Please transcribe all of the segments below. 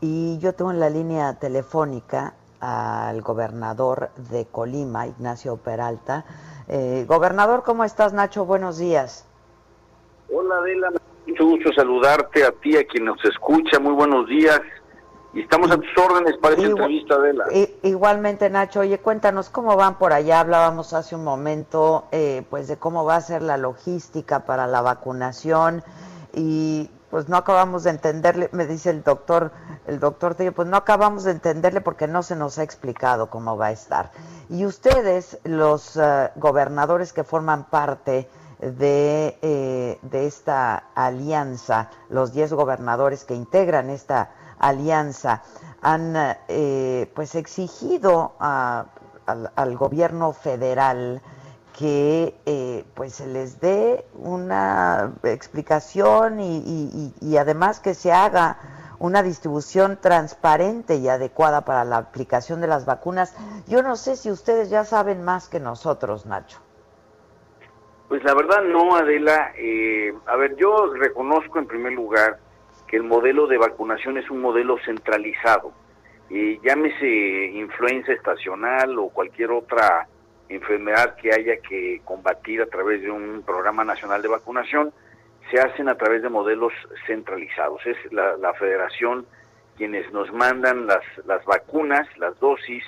Y yo tengo en la línea telefónica al gobernador de Colima, Ignacio Peralta. Eh, gobernador, ¿cómo estás, Nacho? Buenos días. Hola, Adela. Mucho gusto saludarte a ti, a quien nos escucha. Muy buenos días. Y estamos a tus órdenes para esta entrevista, Adela. Igualmente, Nacho. Oye, cuéntanos cómo van por allá. Hablábamos hace un momento, eh, pues, de cómo va a ser la logística para la vacunación y pues no acabamos de entenderle, me dice el doctor, el doctor pues no acabamos de entenderle porque no se nos ha explicado cómo va a estar. Y ustedes, los eh, gobernadores que forman parte de, eh, de esta alianza, los 10 gobernadores que integran esta alianza, han eh, pues exigido al, al gobierno federal que eh, pues se les dé una explicación y, además que se haga una distribución transparente y adecuada para la aplicación de las vacunas. Yo no sé si ustedes ya saben más que nosotros, Nacho. Pues la verdad no, Adela. Eh, a ver, yo reconozco en primer lugar que el modelo de vacunación es un modelo centralizado. Eh, llámese influenza estacional o cualquier otra enfermedad que haya que combatir a través de un programa nacional de vacunación, se hacen a través de modelos centralizados. Es la, federación quienes nos mandan las, las vacunas, las dosis,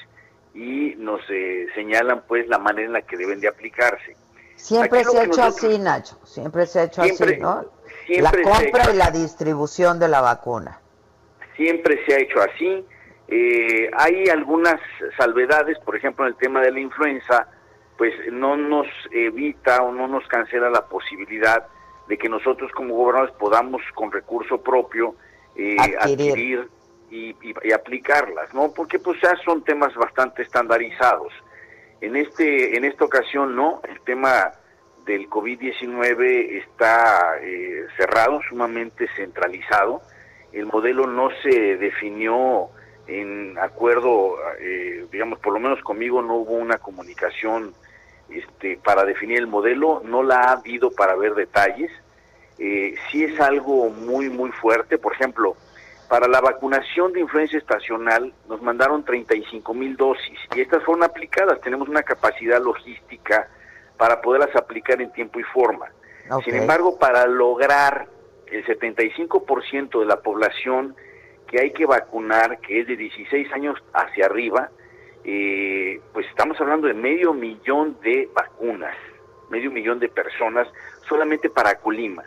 y nos eh, señalan pues la manera en la que deben de aplicarse. Siempre se ha hecho así, Nacho, siempre se ha hecho así, ¿no? La compra y la distribución de la vacuna. Siempre se ha hecho así. Eh, hay algunas salvedades, por ejemplo, en el tema de la influenza, pues no nos evita o no nos cancela la posibilidad de que nosotros como gobernadores podamos con recurso propio eh, adquirir, y, aplicarlas, ¿no? Porque pues ya son temas bastante estandarizados. En este en esta ocasión no, el tema del COVID-19 está eh, cerrado, sumamente centralizado. El modelo no se definió en acuerdo, eh, digamos, por lo menos conmigo no hubo una comunicación este, para definir el modelo, no la ha habido para ver detalles. Eh, sí es algo muy, muy fuerte. Por ejemplo, para la vacunación de influencia estacional nos mandaron 35 mil dosis y estas fueron aplicadas. Tenemos una capacidad logística para poderlas aplicar en tiempo y forma. Sin embargo, para lograr el 75% de la población que hay que vacunar, que es de 16 años hacia arriba, eh, pues estamos hablando de medio millón de vacunas, medio millón de personas solamente para Colima.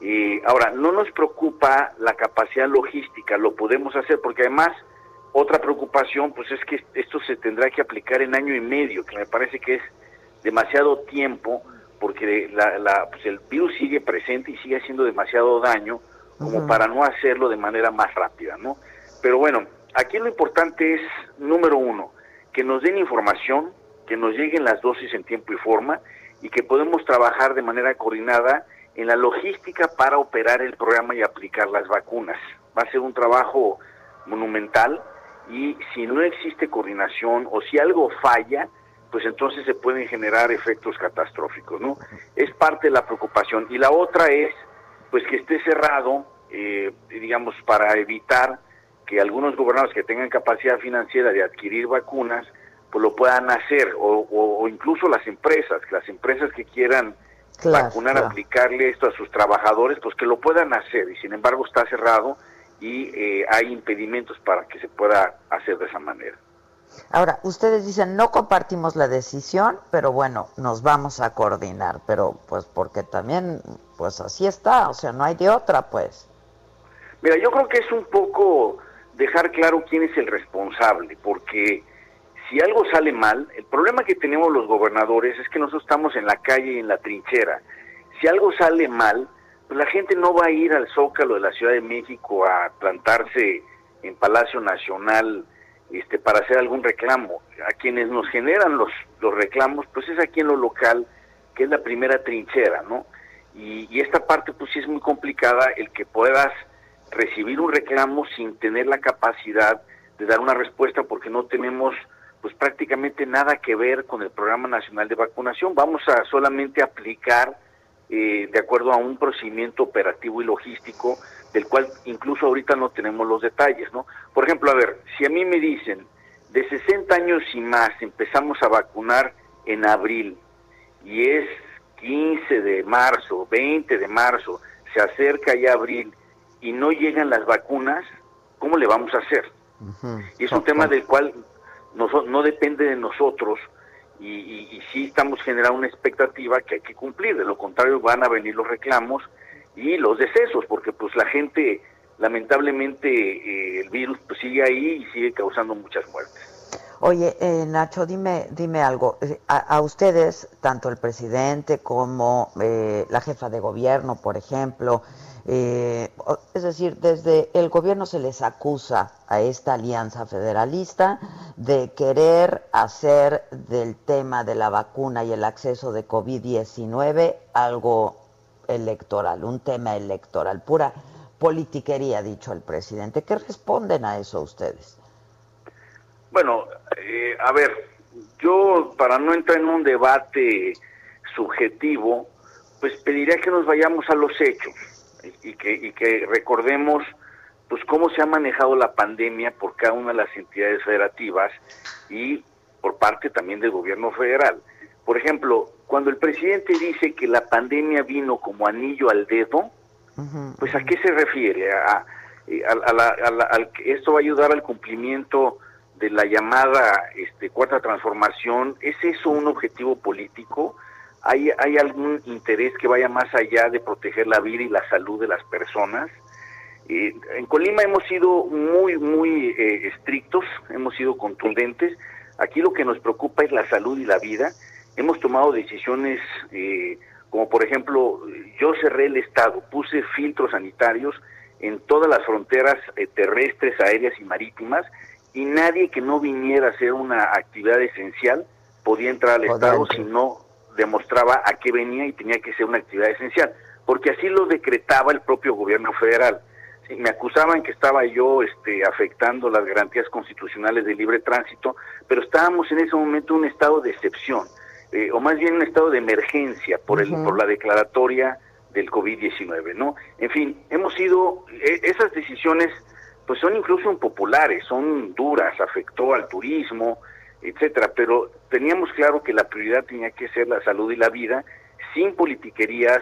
Eh, ahora, no nos preocupa la capacidad logística, lo podemos hacer porque además otra preocupación pues es que esto se tendrá que aplicar en año y medio, que me parece que es demasiado tiempo porque la, pues el virus sigue presente y sigue haciendo demasiado daño como para no hacerlo de manera más rápida, ¿no? Pero bueno, aquí lo importante es, número uno, que nos den información, que nos lleguen las dosis en tiempo y forma y que podemos trabajar de manera coordinada en la logística para operar el programa y aplicar las vacunas. Va a ser un trabajo monumental y si no existe coordinación o si algo falla, pues entonces se pueden generar efectos catastróficos, ¿no? Es parte de la preocupación. Y la otra es pues que esté cerrado, eh, digamos, para evitar que algunos gobernadores que tengan capacidad financiera de adquirir vacunas, pues lo puedan hacer, o, incluso las empresas, las empresas que quieran vacunar, aplicarle esto a sus trabajadores, pues que lo puedan hacer, y sin embargo está cerrado y eh, hay impedimentos para que se pueda hacer de esa manera. Ahora, ustedes dicen, no compartimos la decisión, pero bueno, nos vamos a coordinar, pero pues porque también, pues así está, o sea, no hay de otra, pues. Mira, yo creo que es un poco dejar claro quién es el responsable, porque si algo sale mal, el problema que tenemos los gobernadores es que nosotros estamos en la calle y en la trinchera. Si algo sale mal, pues la gente no va a ir al Zócalo de la Ciudad de México a plantarse en Palacio Nacional este, para hacer algún reclamo. A quienes nos generan los, los reclamos, pues es aquí en lo local, que es la primera trinchera, ¿no? Y, y esta parte, pues sí es muy complicada el que puedas recibir un reclamo sin tener la capacidad de dar una respuesta porque no tenemos pues prácticamente nada que ver con el Programa Nacional de Vacunación. Vamos a solamente aplicar eh, de acuerdo a un procedimiento operativo y logístico del cual incluso ahorita no tenemos los detalles, ¿no? Por ejemplo, a ver, si a mí me dicen de 60 años y más empezamos a vacunar en abril y es 15 de marzo, 20 de marzo, se acerca ya abril y no llegan las vacunas, ¿cómo le vamos a hacer? Y es un tema del cual no, no depende de nosotros y, y, sí estamos generando una expectativa que hay que cumplir, de lo contrario van a venir los reclamos y los decesos, porque pues la gente, lamentablemente eh, el virus pues, sigue ahí y sigue causando muchas muertes. Oye, eh, Nacho, dime, dime algo. Eh, a, ustedes, tanto el presidente como la jefa de gobierno, por ejemplo, eh, es decir, desde el gobierno se les acusa a esta alianza federalista de querer hacer del tema de la vacuna y el acceso de COVID-19 algo electoral, un tema electoral, pura politiquería, dicho el presidente. ¿Qué responden a eso ustedes? Bueno, eh, a ver, yo para no entrar en un debate subjetivo, pues pediría que nos vayamos a los hechos y que, y que recordemos pues cómo se ha manejado la pandemia por cada una de las entidades federativas y por parte también del gobierno federal. Por ejemplo, cuando el presidente dice que la pandemia vino como anillo al dedo, pues a qué se refiere? A, esto va a ayudar al cumplimiento de la llamada este, cuarta transformación. ¿Es eso un objetivo político? ¿Hay, ¿Hay algún interés que vaya más allá de proteger la vida y la salud de las personas? Eh, en Colima hemos sido muy, muy eh, estrictos, hemos sido contundentes. Aquí lo que nos preocupa es la salud y la vida. Hemos tomado decisiones eh, como por ejemplo, yo cerré el Estado, puse filtros sanitarios en todas las fronteras terrestres, aéreas y marítimas y nadie que no viniera a hacer una actividad esencial podía entrar al Estado si no demostraba a qué venía y tenía que ser una actividad esencial, porque así lo decretaba el propio gobierno federal. me acusaban que estaba yo este, afectando las garantías constitucionales de libre tránsito, pero estábamos en ese momento en un estado de excepción, eh, o más bien un estado de emergencia por, el, por la declaratoria del COVID-19, ¿no? En fin, hemos sido, e, esas decisiones pues son incluso impopulares, son duras, afectó al turismo, etcétera, pero teníamos claro que la prioridad tenía que ser la salud y la vida, sin politiquerías,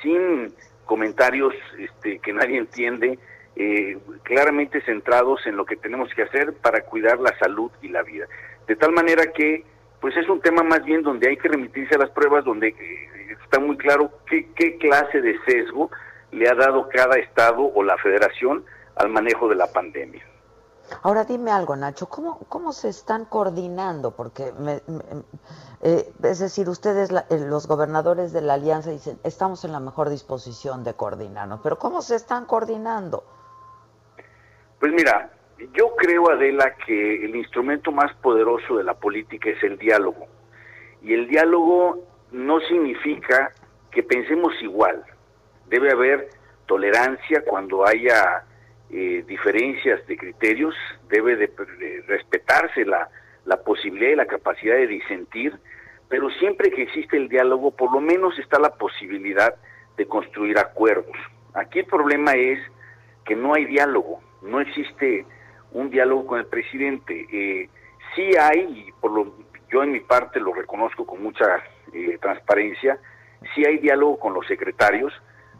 sin comentarios este, que nadie entiende, eh, claramente centrados en lo que tenemos que hacer para cuidar la salud y la vida. De tal manera que, pues es un tema más bien donde hay que remitirse a las pruebas, donde eh, está muy claro qué, qué clase de sesgo le ha dado cada estado o la federación al manejo de la pandemia. Ahora dime algo, Nacho, ¿cómo, cómo se están coordinando? Porque, eh, es decir, ustedes, eh, los gobernadores de la alianza, dicen, estamos en la mejor disposición de coordinarnos, pero ¿cómo se están coordinando? Pues mira, yo creo, Adela, que el instrumento más poderoso de la política es el diálogo. Y el diálogo no significa que pensemos igual. Debe haber tolerancia cuando haya eh, diferencias de criterios, debe de, respetarse la, la posibilidad y la capacidad de disentir, pero siempre que existe el diálogo, por lo menos está la posibilidad de construir acuerdos. Aquí el problema es que no hay diálogo, no existe un diálogo con el presidente. Eh, sí hay, y por lo, yo en mi parte lo reconozco con mucha eh, transparencia, sí hay diálogo con los secretarios,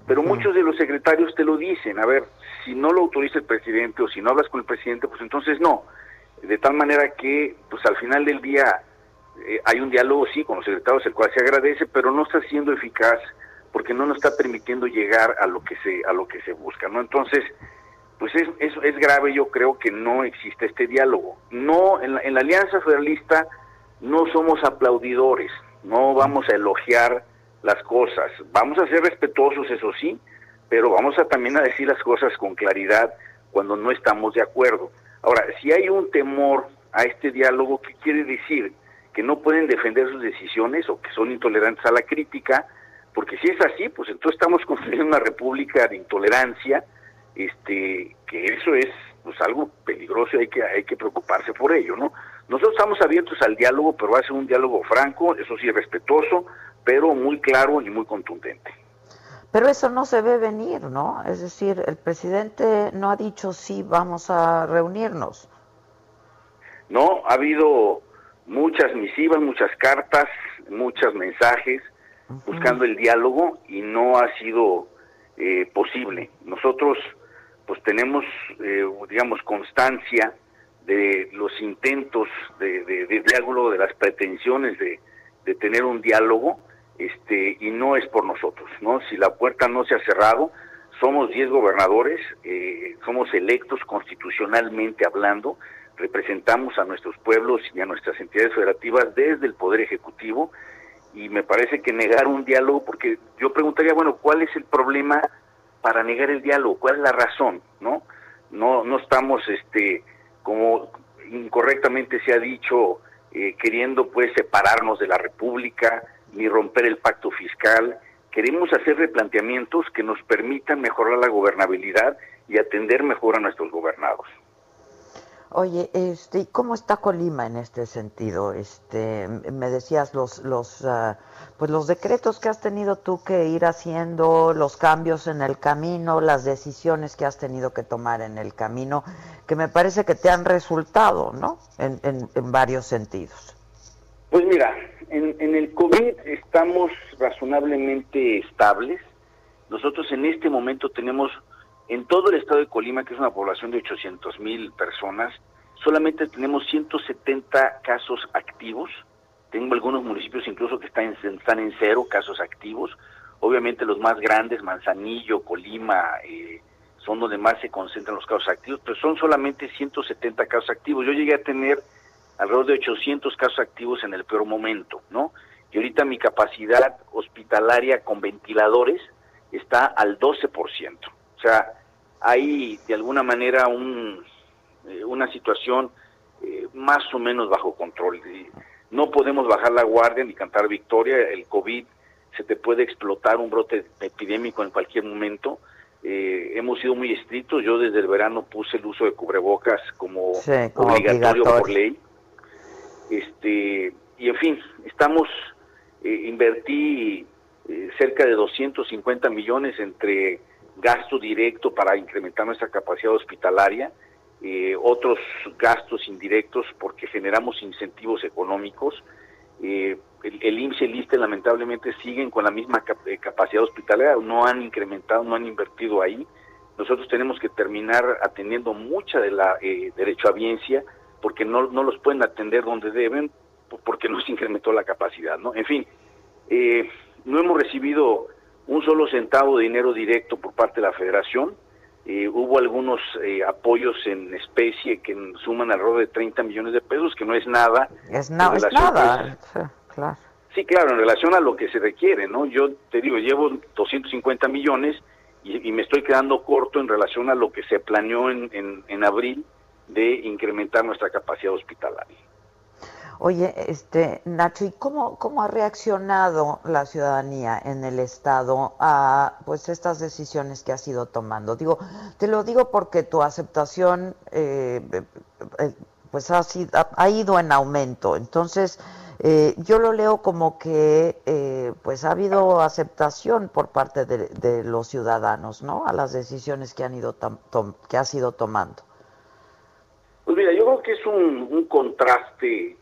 pero muchos de los secretarios te lo dicen, a ver, si no lo autoriza el presidente o si no hablas con el presidente, pues entonces no. De tal manera que, pues al final del día eh, hay un diálogo, sí, con los secretarios, el cual se agradece, pero no está siendo eficaz porque no nos está permitiendo llegar a lo que se a lo que se busca, ¿no? Entonces, pues es, es, es grave, yo creo que no existe este diálogo. No, en la, en la Alianza Federalista no somos aplaudidores, no vamos a elogiar las cosas. Vamos a ser respetuosos, eso sí, pero vamos a también a decir las cosas con claridad cuando no estamos de acuerdo. Ahora, si hay un temor a este diálogo, ¿qué quiere decir? Que no pueden defender sus decisiones o que son intolerantes a la crítica, porque si es así, pues entonces estamos construyendo una república de intolerancia, este, que eso es pues algo peligroso y hay que, hay que preocuparse por ello, ¿no? Nosotros estamos abiertos al diálogo, pero va a ser un diálogo franco, eso sí, respetuoso, pero muy claro y muy contundente. Pero eso no se ve venir, ¿no? Es decir, el presidente no ha dicho sí, vamos a reunirnos. No, ha habido muchas misivas, muchas cartas, muchos mensajes buscando el diálogo y no ha sido eh, posible. Nosotros pues tenemos, eh, digamos, constancia de los intentos de, diálogo, de las pretensiones de, tener un diálogo, este, y no es por nosotros, ¿no? Si la puerta no se ha cerrado, somos 10 gobernadores, eh, somos electos constitucionalmente hablando, representamos a nuestros pueblos y a nuestras entidades federativas desde el Poder Ejecutivo, y me parece que negar un diálogo, porque yo preguntaría, bueno, ¿cuál es el problema para negar el diálogo? ¿Cuál es la razón? ¿No? No, no estamos, este, como incorrectamente se ha dicho, eh, queriendo pues separarnos de la República ni romper el pacto fiscal. Queremos hacer replanteamientos que nos permitan mejorar la gobernabilidad y atender mejor a nuestros gobernados. Oye, este, ¿cómo está Colima en este sentido? Este, me decías los, los, ah, pues los decretos que has tenido tú que ir haciendo, los cambios en el camino, las decisiones que has tenido que tomar en el camino, que me parece que te han resultado, ¿no? En, en, varios sentidos. Pues mira, en, en el COVID estamos razonablemente estables. Nosotros en este momento tenemos en todo el estado de Colima, que es una población de 800 mil personas, solamente tenemos 170 casos activos. Tengo algunos municipios incluso que están en, cero casos activos. Obviamente los más grandes, Manzanillo, Colima, eh, son donde más se concentran los casos activos, pero son solamente 170 casos activos. Yo llegué a tener alrededor de 800 casos activos en el peor momento, ¿no? Y ahorita mi capacidad hospitalaria con ventiladores está al 12%. O sea, hay de alguna manera un, eh, una situación eh, más o menos bajo control. No podemos bajar la guardia ni cantar victoria. El COVID se te puede explotar un brote epidémico en cualquier momento. Eh, hemos sido muy estrictos. Yo desde el verano puse el uso de cubrebocas como, obligatorio, por ley. Este, y en fin, estamos, invertí cerca de 250 millones entre gasto directo para incrementar nuestra capacidad hospitalaria, eh, otros gastos indirectos porque generamos incentivos económicos. Eh, el, el, IMSS y el ISTE lamentablemente siguen con la misma eh, capacidad hospitalaria, no han incrementado, no han invertido ahí. Nosotros tenemos que terminar atendiendo mucha de la eh, derechohabiencia porque no, no los pueden atender donde deben porque no se incrementó la capacidad, ¿no? En fin, no hemos recibido un solo centavo de dinero directo por parte de la federación. Eh, hubo algunos eh, apoyos en especie que suman alrededor de 30 millones de pesos, que no es nada. Es, nada, sí, claro. Sí, claro, en relación a lo que se requiere, ¿no? Yo te digo, llevo 250 millones y, me estoy quedando corto en relación a lo que se planeó en, en, en abril de incrementar nuestra capacidad hospitalaria. Oye, este Nacho, ¿y cómo, cómo ha reaccionado la ciudadanía en el estado a pues estas decisiones que has ido tomando? Digo, te lo digo porque tu aceptación eh, eh, pues ha, sido, ha, ido en aumento. Entonces, eh, yo lo leo como que pues ha habido aceptación por parte de, los ciudadanos, ¿no? A las decisiones que han ido que has ido tomando. Pues mira, yo creo que es un, un contraste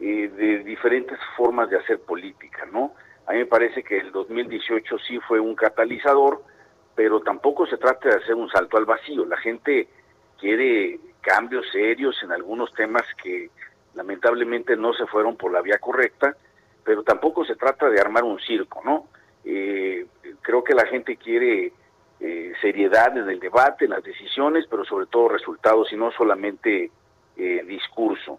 eh, de diferentes formas de hacer política, ¿no? A mí me parece que el 2018 sí fue un catalizador, pero tampoco se trata de hacer un salto al vacío. La gente quiere cambios serios en algunos temas que lamentablemente no se fueron por la vía correcta, pero tampoco se trata de armar un circo, ¿no? Eh, creo que la gente quiere eh, seriedad en el debate, en las decisiones, pero sobre todo resultados y no solamente discurso.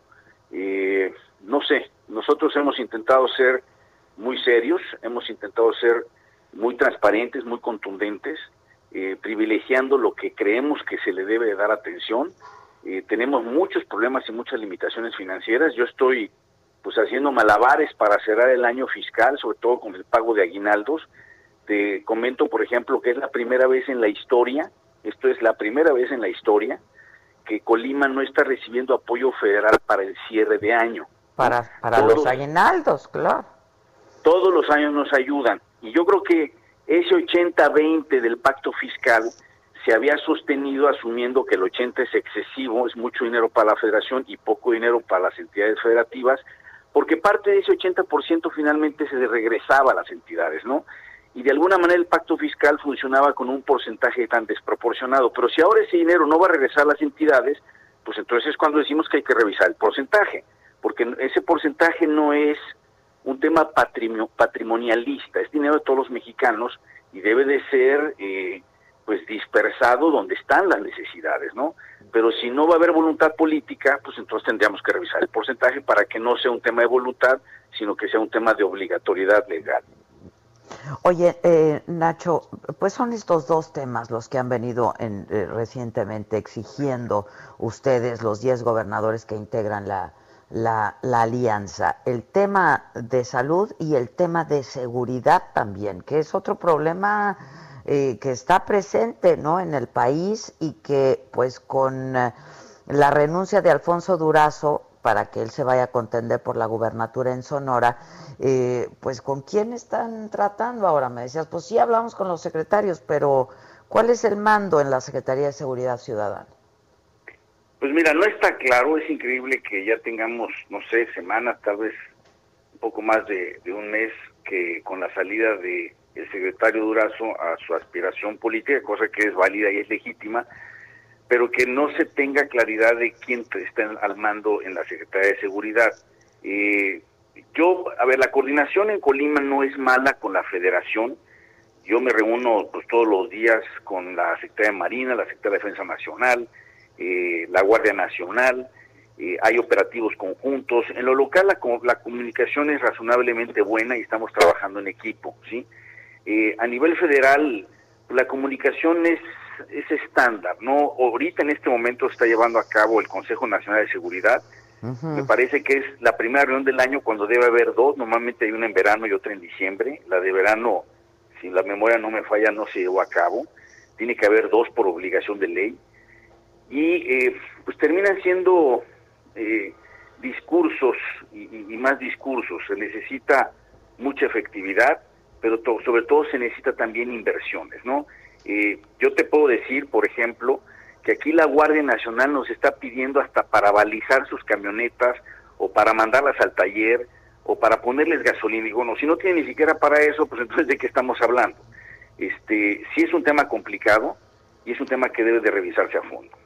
Eh, no sé, nosotros hemos intentado ser muy serios, hemos intentado ser muy transparentes, muy contundentes. eh, privilegiando lo que creemos que se le debe dar atención. Eh, tenemos muchos problemas y muchas limitaciones financieras. Yo estoy pues haciendo malabares para cerrar el año fiscal, sobre todo con el pago de aguinaldos. Te comento, por ejemplo, que es la primera vez en la historia, esto es la primera vez en la historia, que Colima no está recibiendo apoyo federal para el cierre de año. Para, para los aguinaldos, claro. Todos los años nos ayudan. Y yo creo que ese 80-20 del pacto fiscal se había sostenido asumiendo que el 80 es excesivo, es mucho dinero para la federación y poco dinero para las entidades federativas, porque parte de ese 80% finalmente se regresaba a las entidades, ¿no? Y de alguna manera el pacto fiscal funcionaba con un porcentaje tan desproporcionado, pero si ahora ese dinero no va a regresar a las entidades, pues entonces es cuando decimos que hay que revisar el porcentaje, porque ese porcentaje no es un tema patrimonialista, es dinero de todos los mexicanos y debe de ser eh, pues dispersado donde están las necesidades, ¿no? Pero si no va a haber voluntad política, pues entonces tendríamos que revisar el porcentaje para que no sea un tema de voluntad, sino que sea un tema de obligatoriedad legal. Oye, eh, Nacho, pues son estos dos temas los que han venido en, eh, recientemente exigiendo ustedes, los 10 gobernadores que integran la, la, alianza, el tema de salud y el tema de seguridad también, que es otro problema eh, que está presente ¿no? en el país y que pues con eh, la renuncia de Alfonso Durazo para que él se vaya a contender por la gubernatura en Sonora, eh, pues con quién están tratando ahora. Me decías, pues sí hablamos con los secretarios, pero ¿cuál es el mando en la Secretaría de Seguridad Ciudadana? Pues mira, no está claro, es increíble que ya tengamos, no sé, semanas, tal vez un poco más de, un mes, que con la salida de el secretario Durazo a su aspiración política, cosa que es válida y es legítima, pero que no se tenga claridad de quién está al mando en la Secretaría de Seguridad. Eh, yo, a ver, la coordinación en Colima no es mala con la federación. Yo me reúno pues, todos los días con la Secretaría de Marina, la Secretaría de Defensa Nacional, eh, la Guardia Nacional, eh, hay operativos conjuntos. En lo local la, la, comunicación es razonablemente buena y estamos trabajando en equipo, ¿sí? Eh, a nivel federal la comunicación es, es estándar, ¿no? Ahorita en este momento está llevando a cabo el Consejo Nacional de Seguridad. Me parece que es la primera reunión del año cuando debe haber dos, normalmente hay una en verano y otra en diciembre. La de verano, si la memoria no me falla, no se llevó a cabo. Tiene que haber dos por obligación de ley y eh, pues terminan siendo eh, discursos y, más discursos. Se necesita mucha efectividad, pero sobre todo se necesita también inversiones, ¿no? Eh, yo te puedo decir, por ejemplo, que aquí la Guardia Nacional nos está pidiendo hasta para balizar sus camionetas o para mandarlas al taller o para ponerles gasolina. Y bueno, si no tiene ni siquiera para eso, pues entonces de qué estamos hablando. Este, sí es un tema complicado y es un tema que debe de revisarse a fondo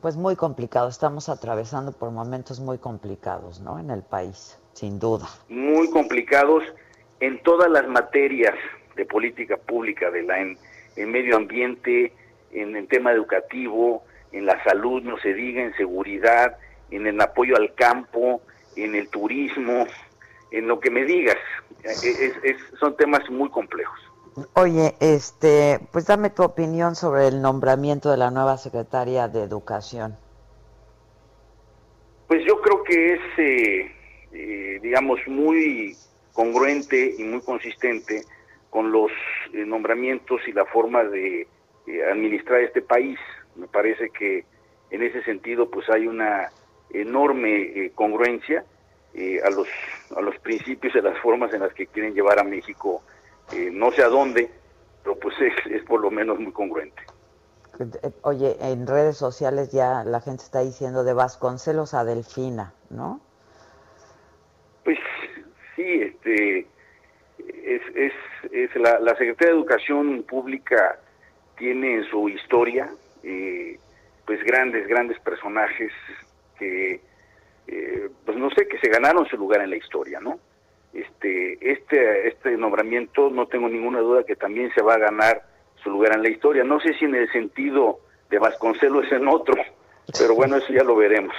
pues muy complicado. Estamos atravesando por momentos muy complicados, ¿no? En el país, sin duda. Muy complicados en todas las materias de política pública, de la en, medio ambiente, en el tema educativo, en la salud, no se diga, en seguridad, en el apoyo al campo, en el turismo, en lo que me digas. son temas muy complejos. Oye, este, pues dame tu opinión sobre el nombramiento de la nueva secretaria de Educación. Pues yo creo que es, eh, eh, digamos, muy congruente y muy consistente con los eh, nombramientos y la forma de administrar este país. Me parece que en ese sentido, pues hay una enorme congruencia a los a los principios y las formas en las que quieren llevar a México eh, no sé a dónde, pero pues es, por lo menos muy congruente. Oye, en redes sociales ya la gente está diciendo de Vasconcelos a Delfina, ¿no? Pues sí, este, es, es, es la, la, Secretaría de Educación Pública tiene en su historia eh, pues grandes, grandes personajes que, eh, pues no sé, que se ganaron su lugar en la historia, ¿no? este, este, este nombramiento no tengo ninguna duda que también se va a ganar su lugar en la historia. No sé si en el sentido de Vasconcelos es en otro, pero bueno, eso ya lo veremos.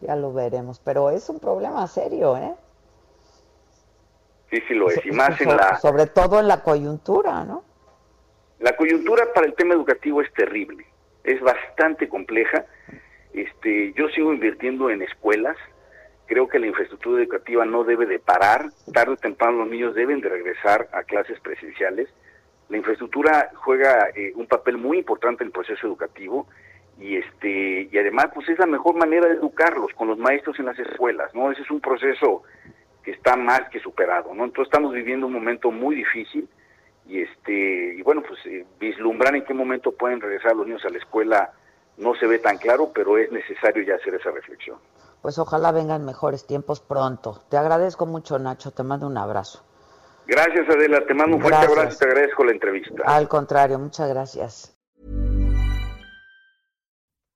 Ya lo veremos, pero es un problema serio, ¿eh? Sí, sí lo es, y más en la... Sobre todo en la coyuntura, ¿no? La coyuntura para el tema educativo es terrible, es bastante compleja. Este, yo sigo invirtiendo en escuelas, creo que la infraestructura educativa no debe de parar, tarde o temprano los niños deben de regresar a clases presenciales. La infraestructura juega eh, un papel muy importante en el proceso educativo y este y además pues es la mejor manera de educarlos con los maestros en las escuelas, ¿no? Ese es un proceso que está más que superado, ¿no? Entonces estamos viviendo un momento muy difícil y este y bueno, pues eh, vislumbrar en qué momento pueden regresar los niños a la escuela no se ve tan claro, pero es necesario ya hacer esa reflexión. Pues ojalá vengan mejores tiempos pronto. Te agradezco mucho, Nacho, te mando un abrazo. Gracias, Adela, te mando un fuerte abrazo y te agradezco la entrevista. Al contrario, muchas gracias.